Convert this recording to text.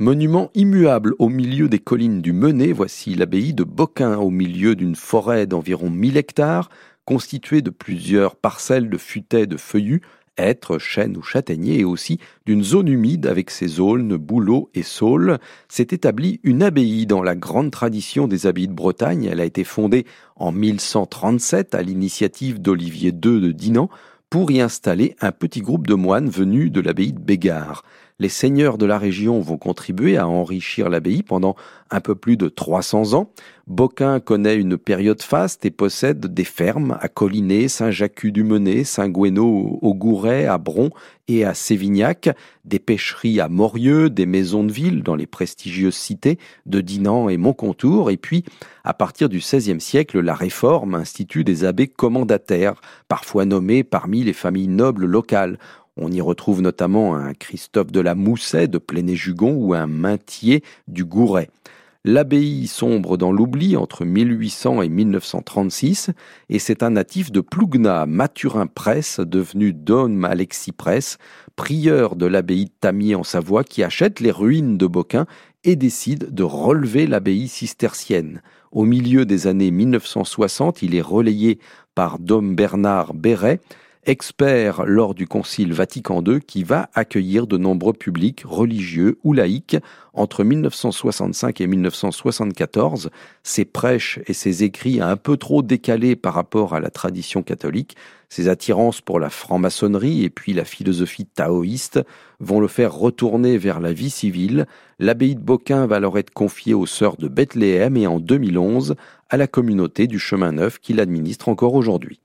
Monument immuable au milieu des collines du Menet, voici l'abbaye de Boquin au milieu d'une forêt d'environ 1000 hectares, constituée de plusieurs parcelles de futaies de feuillus, hêtres, chênes ou châtaigniers, et aussi d'une zone humide avec ses aulnes, bouleaux et saules, s'est établie une abbaye dans la grande tradition des abbayes de Bretagne. Elle a été fondée en 1137 à l'initiative d'Olivier II de Dinan pour y installer un petit groupe de moines venus de l'abbaye de Bégard les seigneurs de la région vont contribuer à enrichir l'abbaye pendant un peu plus de 300 ans. Boquin connaît une période faste et possède des fermes à Collinet, Saint-Jacques-du-Menet, Saint-Gouéneau au Gouret, à Bron et à Sévignac, des pêcheries à Morieux, des maisons de ville dans les prestigieuses cités de Dinan et Montcontour, et puis, à partir du XVIe siècle, la Réforme institue des abbés commandataires, parfois nommés parmi les familles nobles locales. On y retrouve notamment un Christophe de la Mousset de Pléné-Jugon ou un Maintier du Gouret. L'abbaye sombre dans l'oubli entre 1800 et 1936 et c'est un natif de Plougna, Mathurin Presse, devenu Dom Alexis Presse, prieur de l'abbaye de Tamier en Savoie, qui achète les ruines de Boquin et décide de relever l'abbaye cistercienne. Au milieu des années 1960, il est relayé par Dom Bernard Béret, expert lors du Concile Vatican II qui va accueillir de nombreux publics religieux ou laïcs entre 1965 et 1974. Ses prêches et ses écrits un peu trop décalés par rapport à la tradition catholique, ses attirances pour la franc-maçonnerie et puis la philosophie taoïste vont le faire retourner vers la vie civile. L'abbaye de Boquin va alors être confiée aux sœurs de Bethléem et en 2011 à la communauté du chemin neuf qu'il administre encore aujourd'hui.